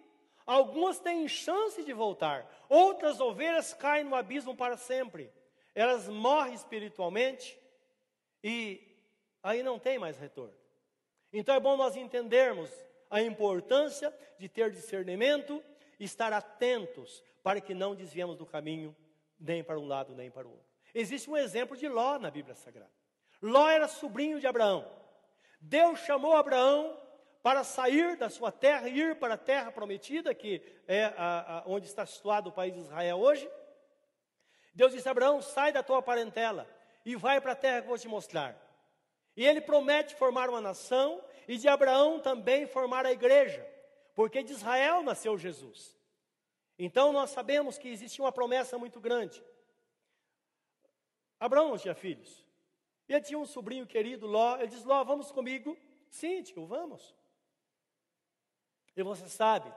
Algumas têm chance de voltar, outras ovelhas caem no abismo para sempre. Elas morrem espiritualmente e aí não tem mais retorno. Então é bom nós entendermos a importância de ter discernimento estar atentos para que não desviemos do caminho nem para um lado nem para o outro. Existe um exemplo de Ló na Bíblia Sagrada. Ló era sobrinho de Abraão. Deus chamou Abraão para sair da sua terra e ir para a terra prometida, que é a, a, onde está situado o país de Israel hoje. Deus disse a Abraão: sai da tua parentela e vai para a terra que vou te mostrar. E ele promete formar uma nação e de Abraão também formar a igreja, porque de Israel nasceu Jesus. Então nós sabemos que existia uma promessa muito grande. Abraão não tinha filhos. Ele tinha um sobrinho querido, Ló. Ele diz: Ló, vamos comigo? Sim, tio, vamos. E você sabe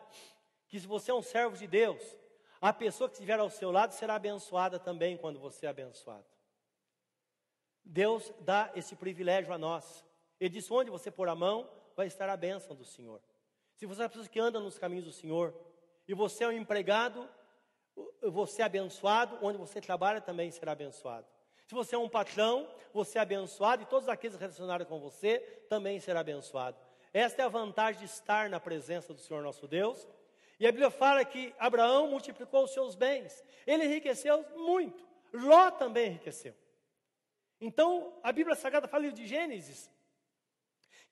que se você é um servo de Deus, a pessoa que estiver ao seu lado será abençoada também quando você é abençoado. Deus dá esse privilégio a nós. Ele diz: onde você pôr a mão, vai estar a bênção do Senhor. Se você é uma pessoa que anda nos caminhos do Senhor, e você é um empregado, você é abençoado, onde você trabalha também será abençoado. Se você é um patrão, você é abençoado, e todos aqueles relacionados com você também será abençoado. Esta é a vantagem de estar na presença do Senhor nosso Deus. E a Bíblia fala que Abraão multiplicou os seus bens. Ele enriqueceu muito. Ló também enriqueceu. Então, a Bíblia Sagrada fala de Gênesis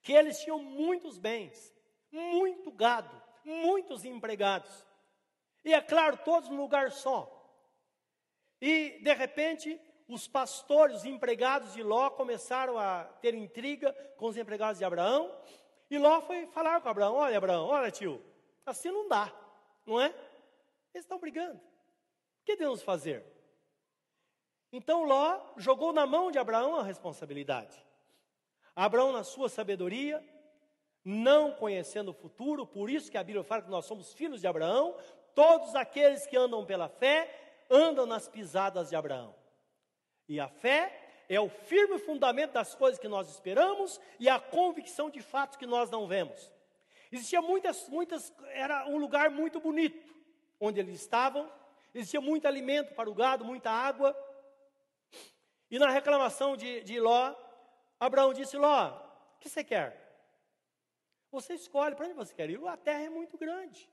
que eles tinham muitos bens, muito gado, muitos empregados. E é claro, todos num lugar só. E, de repente, os pastores, os empregados de Ló começaram a ter intriga com os empregados de Abraão e Ló foi falar com Abraão: Olha, Abraão, olha, tio, assim não dá, não é? Eles estão brigando. O que devemos fazer? Então Ló jogou na mão de Abraão a responsabilidade. Abraão, na sua sabedoria, não conhecendo o futuro, por isso que a Bíblia fala que nós somos filhos de Abraão, todos aqueles que andam pela fé andam nas pisadas de Abraão. E a fé é o firme fundamento das coisas que nós esperamos e a convicção de fatos que nós não vemos. Existia muitas, muitas, era um lugar muito bonito onde eles estavam, existia muito alimento para o gado, muita água. E na reclamação de, de Ló, Abraão disse: Ló, o que você quer? Você escolhe para onde você quer ir. A terra é muito grande.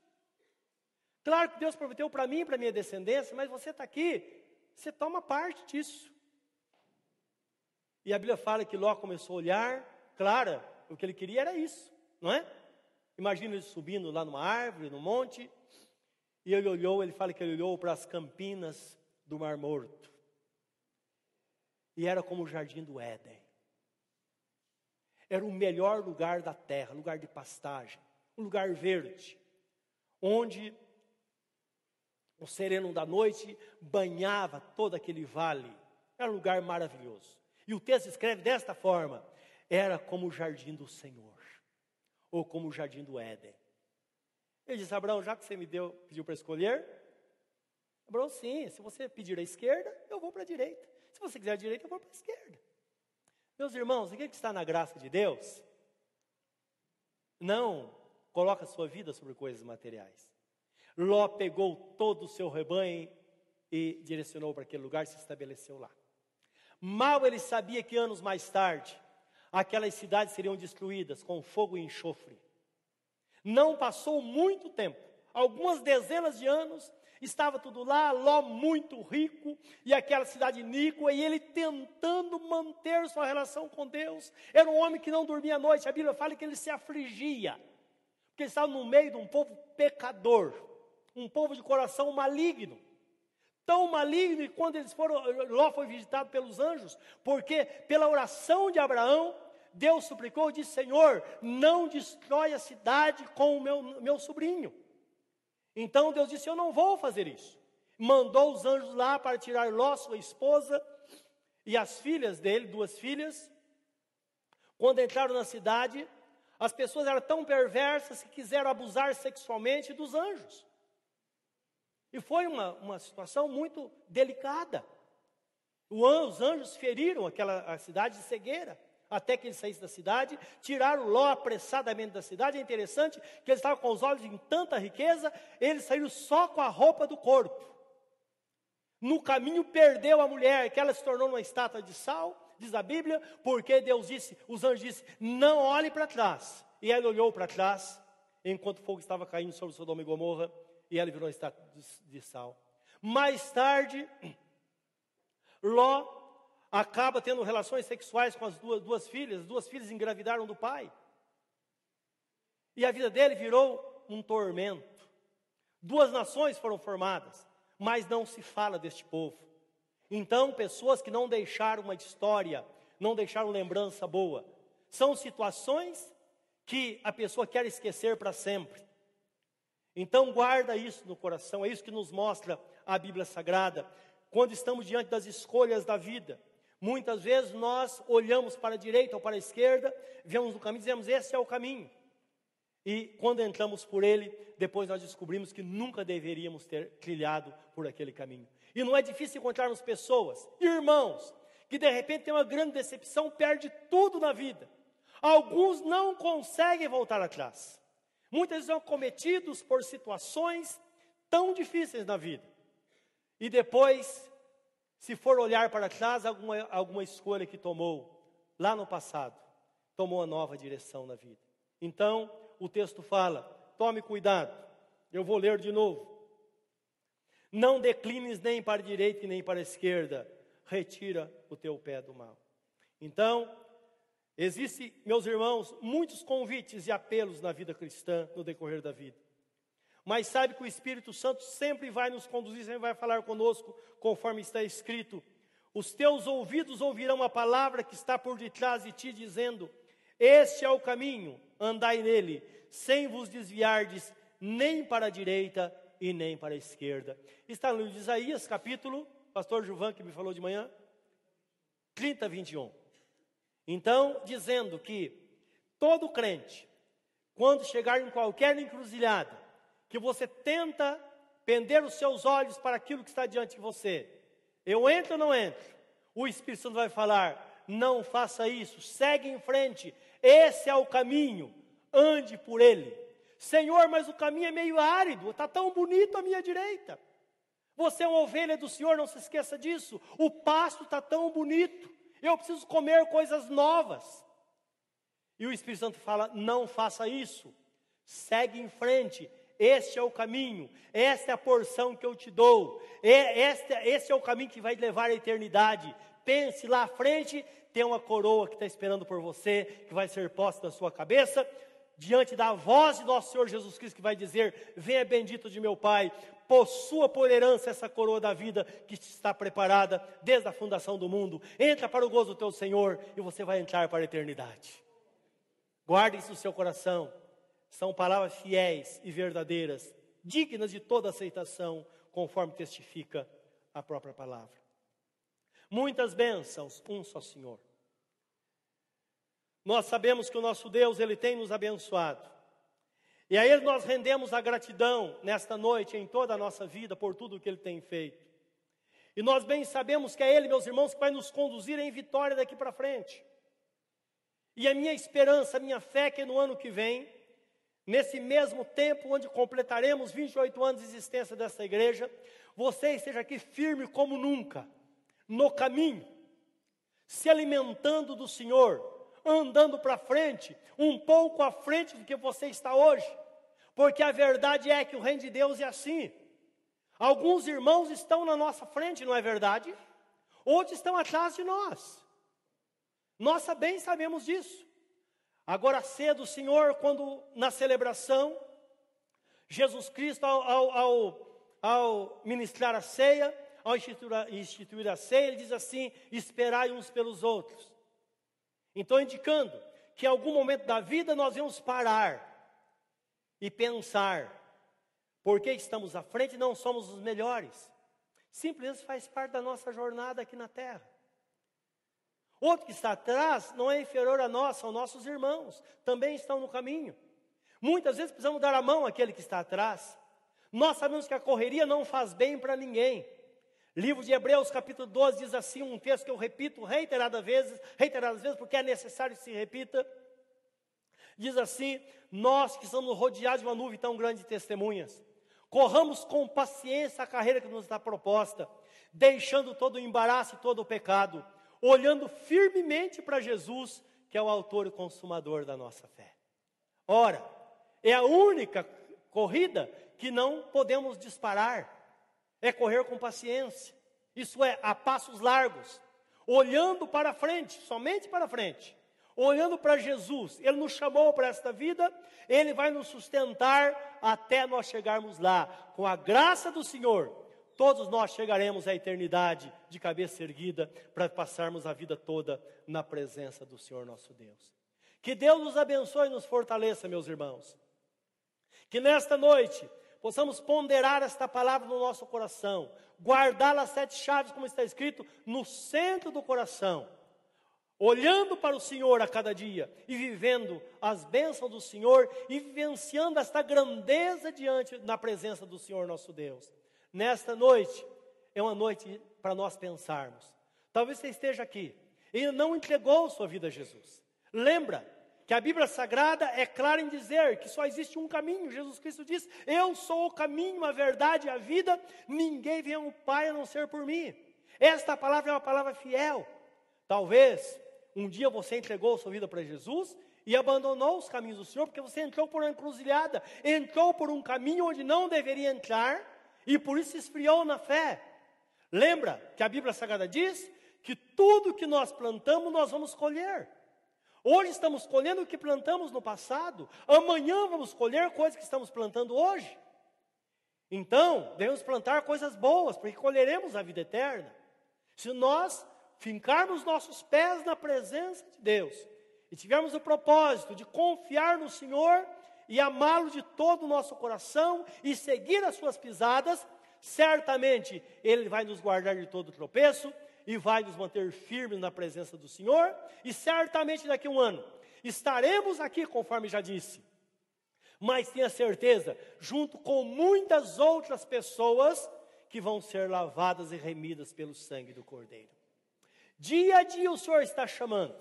Claro que Deus prometeu para mim e para minha descendência, mas você está aqui, você toma parte disso. E a Bíblia fala que Ló começou a olhar, claro, o que ele queria era isso, não é? Imagina ele subindo lá numa árvore, no monte, e ele olhou, ele fala que ele olhou para as campinas do Mar Morto. E era como o jardim do Éden. Era o melhor lugar da terra, lugar de pastagem, um lugar verde, onde o sereno da noite banhava todo aquele vale. Era um lugar maravilhoso. E o texto escreve desta forma: era como o jardim do Senhor, ou como o jardim do Éden. Ele disse: Abraão, já que você me deu, pediu para escolher, Abraão, sim, se você pedir a esquerda, eu vou para a direita. Se você quiser a direita, eu vou para a esquerda. Meus irmãos, aquele que está na graça de Deus, não coloca sua vida sobre coisas materiais. Ló pegou todo o seu rebanho e direcionou para aquele lugar e se estabeleceu lá. Mal ele sabia que anos mais tarde, aquelas cidades seriam destruídas com fogo e enxofre. Não passou muito tempo, algumas dezenas de anos, estava tudo lá, Ló muito rico, e aquela cidade iníqua, e ele tentando manter sua relação com Deus. Era um homem que não dormia à noite, a Bíblia fala que ele se afligia, porque ele estava no meio de um povo pecador, um povo de coração maligno tão maligno, e quando eles foram, Ló foi visitado pelos anjos, porque pela oração de Abraão, Deus suplicou e disse: Senhor, não destrói a cidade com o meu, meu sobrinho. Então Deus disse: Eu não vou fazer isso. Mandou os anjos lá para tirar Ló, sua esposa, e as filhas dele, duas filhas. Quando entraram na cidade, as pessoas eram tão perversas que quiseram abusar sexualmente dos anjos. E foi uma, uma situação muito delicada. Os anjos feriram aquela cidade de cegueira, até que ele saísse da cidade, tiraram Ló apressadamente da cidade. É interessante que eles estavam com os olhos em tanta riqueza, eles saíram só com a roupa do corpo. No caminho perdeu a mulher, que ela se tornou uma estátua de sal, diz a Bíblia, porque Deus disse, os anjos disseram, não olhe para trás. E ela olhou para trás, enquanto o fogo estava caindo sobre Sodoma e Gomorra, e ela virou estátua de sal. Mais tarde, [CLEARS THROAT] Ló acaba tendo relações sexuais com as duas, duas filhas, as duas filhas engravidaram do pai. E a vida dele virou um tormento. Duas nações foram formadas, mas não se fala deste povo. Então, pessoas que não deixaram uma história, não deixaram lembrança boa, são situações que a pessoa quer esquecer para sempre. Então, guarda isso no coração, é isso que nos mostra a Bíblia Sagrada, quando estamos diante das escolhas da vida. Muitas vezes nós olhamos para a direita ou para a esquerda, vemos no caminho e dizemos: esse é o caminho. E quando entramos por ele, depois nós descobrimos que nunca deveríamos ter trilhado por aquele caminho. E não é difícil encontrarmos pessoas, irmãos, que de repente tem uma grande decepção, perde tudo na vida. Alguns não conseguem voltar atrás. Muitas vezes são cometidos por situações tão difíceis na vida. E depois, se for olhar para trás, alguma, alguma escolha que tomou lá no passado, tomou uma nova direção na vida. Então, o texto fala: tome cuidado. Eu vou ler de novo. Não declines nem para a direita nem para a esquerda, retira o teu pé do mal. Então, existe, meus irmãos, muitos convites e apelos na vida cristã no decorrer da vida. Mas sabe que o Espírito Santo sempre vai nos conduzir, sempre vai falar conosco, conforme está escrito. Os teus ouvidos ouvirão a palavra que está por detrás de ti, dizendo: Este é o caminho, andai nele, sem vos desviardes nem para a direita e nem para a esquerda. Está no livro de Isaías, capítulo, pastor Juvan que me falou de manhã, 30, 21. Então, dizendo que todo crente, quando chegar em qualquer encruzilhada, que você tenta pender os seus olhos para aquilo que está diante de você, eu entro ou não entro? O Espírito Santo vai falar: não faça isso, segue em frente, esse é o caminho, ande por ele. Senhor, mas o caminho é meio árido, está tão bonito à minha direita. Você é uma ovelha do Senhor, não se esqueça disso. O pasto está tão bonito, eu preciso comer coisas novas. E o Espírito Santo fala: não faça isso, segue em frente, este é o caminho, esta é a porção que eu te dou, este, este é o caminho que vai levar à eternidade. Pense lá à frente, tem uma coroa que está esperando por você, que vai ser posta na sua cabeça. Diante da voz de nosso Senhor Jesus Cristo, que vai dizer: Venha bendito de meu Pai, possua por herança essa coroa da vida que está preparada desde a fundação do mundo. Entra para o gozo do teu Senhor e você vai entrar para a eternidade. Guarde isso no seu coração. São palavras fiéis e verdadeiras, dignas de toda aceitação, conforme testifica a própria palavra. Muitas bênçãos, um só Senhor. Nós sabemos que o nosso Deus, Ele tem nos abençoado. E a Ele nós rendemos a gratidão nesta noite, em toda a nossa vida, por tudo que Ele tem feito. E nós bem sabemos que é Ele, meus irmãos, que vai nos conduzir em vitória daqui para frente. E a minha esperança, a minha fé é que no ano que vem, nesse mesmo tempo onde completaremos 28 anos de existência dessa igreja, você esteja aqui firme como nunca, no caminho, se alimentando do Senhor, andando para frente, um pouco à frente do que você está hoje. Porque a verdade é que o reino de Deus é assim. Alguns irmãos estão na nossa frente, não é verdade? Outros estão atrás de nós. Nós bem sabemos disso. Agora cedo, o Senhor, quando na celebração, Jesus Cristo, ao, ao, ao, ao ministrar a ceia, ao instituir a, instituir a ceia, ele diz assim: esperai uns pelos outros. Então, indicando que em algum momento da vida nós vamos parar e pensar, porque estamos à frente e não somos os melhores. Simplesmente faz parte da nossa jornada aqui na terra. Outro que está atrás não é inferior a nós, são nossos irmãos, também estão no caminho. Muitas vezes precisamos dar a mão àquele que está atrás. Nós sabemos que a correria não faz bem para ninguém. Livro de Hebreus, capítulo 12, diz assim, um texto que eu repito reiteradas vezes, reiteradas vezes, porque é necessário que se repita. Diz assim: Nós que somos rodeados de uma nuvem tão grande de testemunhas, corramos com paciência a carreira que nos está proposta, deixando todo o embaraço e todo o pecado, olhando firmemente para Jesus, que é o autor e consumador da nossa fé. Ora, é a única corrida que não podemos disparar é correr com paciência. Isso é, a passos largos, olhando para frente, somente para frente, olhando para Jesus. Ele nos chamou para esta vida, ele vai nos sustentar até nós chegarmos lá. Com a graça do Senhor, todos nós chegaremos à eternidade de cabeça erguida para passarmos a vida toda na presença do Senhor nosso Deus. Que Deus nos abençoe e nos fortaleça, meus irmãos. Que nesta noite possamos ponderar esta palavra no nolas coração, guardá-la sete chaves, como está escrito, no centro do coração, olhando para o Senhor a cada dia e vivendo as bênçãos do Senhor e vivenciando esta grandeza diante na presença do Senhor nosso Deus. Nesta noite é uma noite para nós pensarmos. Talvez você esteja aqui e não entregou sua vida a Jesus. Lembra que a Bíblia Sagrada é clara em dizer que só existe um caminho. Jesus Cristo diz: Eu sou o caminho, a verdade e a vida. Ninguém vem ao Pai a não ser por mim. Esta palavra é uma palavra fiel. Talvez um dia você entregou sua vida para Jesus e abandonou os caminhos do Senhor, porque você entrou por uma encruzilhada, entrou por um caminho onde não deveria entrar e por isso esfriou na fé. Lembra que a Bíblia Sagrada diz que tudo que nós plantamos nós vamos colher. Hoje estamos colhendo o que plantamos no passado, amanhã vamos colher coisas que estamos plantando hoje. Então, devemos plantar coisas boas, porque colheremos a vida eterna. Se nós fincarmos nossos pés na presença de Deus e tivermos o propósito de confiar no Senhor e amá-lo de todo o nosso coração e seguir as suas pisadas, certamente Ele vai nos guardar de todo tropeço e vai nos manter firmes na presença do Senhor, e certamente daqui a um ano estaremos aqui, conforme já disse. Mas tenha certeza, junto com muitas outras pessoas que vão ser lavadas e remidas pelo sangue do Cordeiro. Dia a dia o Senhor está chamando.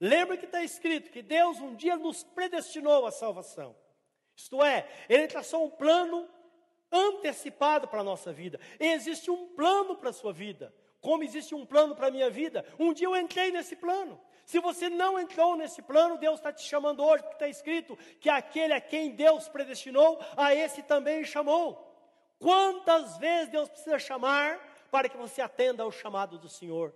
Lembra que está escrito que Deus um dia nos predestinou à salvação. Isto é, Ele traçou um plano antecipado para a nossa vida. Existe um plano para a sua vida como existe um plano para a minha vida. Um dia eu entrei nesse plano. Se você não entrou nesse plano, Deus está te chamando hoje, porque está escrito que aquele a quem Deus predestinou, a esse também chamou. Quantas vezes Deus precisa chamar para que você atenda ao chamado do Senhor?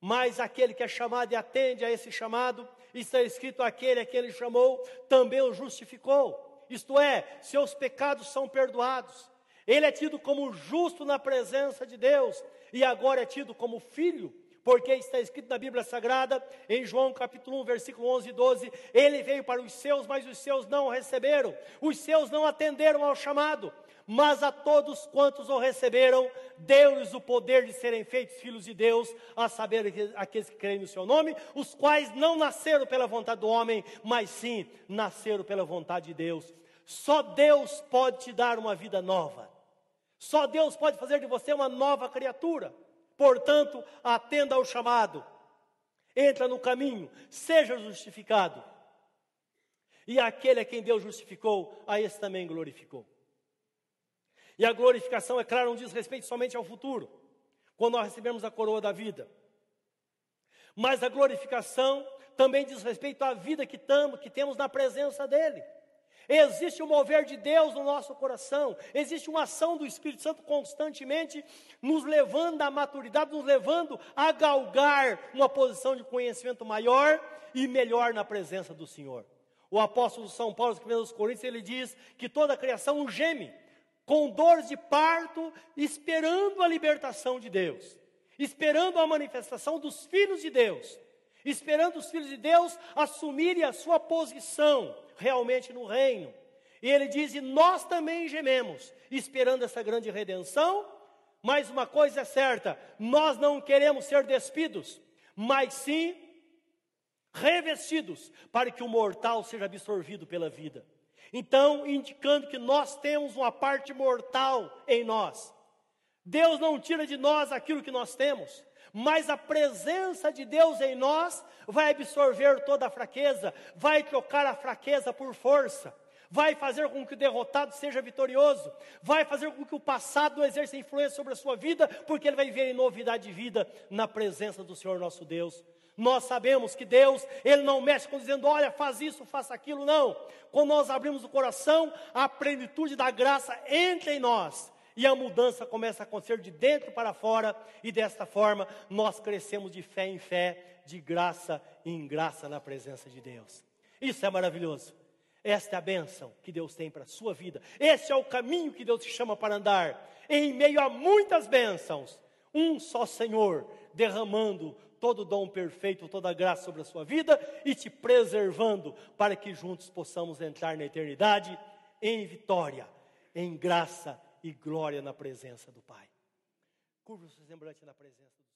Mas aquele que é chamado e atende a esse chamado, está escrito: aquele a quem ele chamou, também o justificou. Isto é, seus pecados são perdoados. Ele é tido como justo na presença de Deus e agora é tido como filho, porque está escrito na Bíblia Sagrada, em João capítulo 1, versículo 11 e 12: Ele veio para os seus, mas os seus não o receberam, os seus não atenderam ao chamado, mas a todos quantos o receberam, deu-lhes o poder de serem feitos filhos de Deus, a saber, aqueles que creem no seu nome, os quais não nasceram pela vontade do homem, mas sim nasceram pela vontade de Deus. Só Deus pode te dar uma vida nova. Só Deus pode fazer de você uma nova criatura. Portanto, atenda ao chamado. Entra no caminho, seja justificado. E aquele a quem Deus justificou, a esse também glorificou. E a glorificação, é claro, não diz respeito somente ao futuro, quando nós recebemos a coroa da vida. Mas a glorificação também diz respeito à vida que, tamo, que temos na presença dEle. Existe um mover de Deus no nosso coração, existe uma ação do Espírito Santo constantemente nos levando à maturidade, nos levando a galgar uma posição de conhecimento maior e melhor na presença do Senhor. O apóstolo São Paulo, escrevendo aos Coríntios, ele diz que toda a criação geme com dores de parto, esperando a libertação de Deus, esperando a manifestação dos filhos de Deus, esperando os filhos de Deus assumirem a sua posição realmente no reino. E ele diz: e nós também gememos, esperando essa grande redenção. Mas uma coisa é certa: nós não queremos ser despidos, mas sim revestidos, para que o mortal seja absorvido pela vida. Então, indicando que nós temos uma parte mortal em nós. Deus não tira de nós aquilo que nós temos, mas a presença de Deus em nós vai absorver toda a fraqueza, vai trocar a fraqueza por força, vai fazer com que o derrotado seja vitorioso, vai fazer com que o passado exerça influência sobre a sua vida, porque ele vai viver em novidade de vida na presença do Senhor nosso Deus. Nós sabemos que Deus, Ele não mexe com dizendo, olha, faz isso, faça aquilo, não. Quando nós abrimos o coração, a plenitude da graça entra em nós e a mudança começa a acontecer de dentro para fora, e desta forma nós crescemos de fé em fé, de graça em graça na presença de Deus. Isso é maravilhoso. Esta é a bênção que Deus tem para a sua vida. Esse é o caminho que Deus te chama para andar. Em meio a muitas bênçãos, um só Senhor derramando todo o dom perfeito, toda a graça sobre a sua vida e te preservando para que juntos possamos entrar na eternidade em vitória, em graça e glória na presença do Pai. Curva o seu semblante na presença do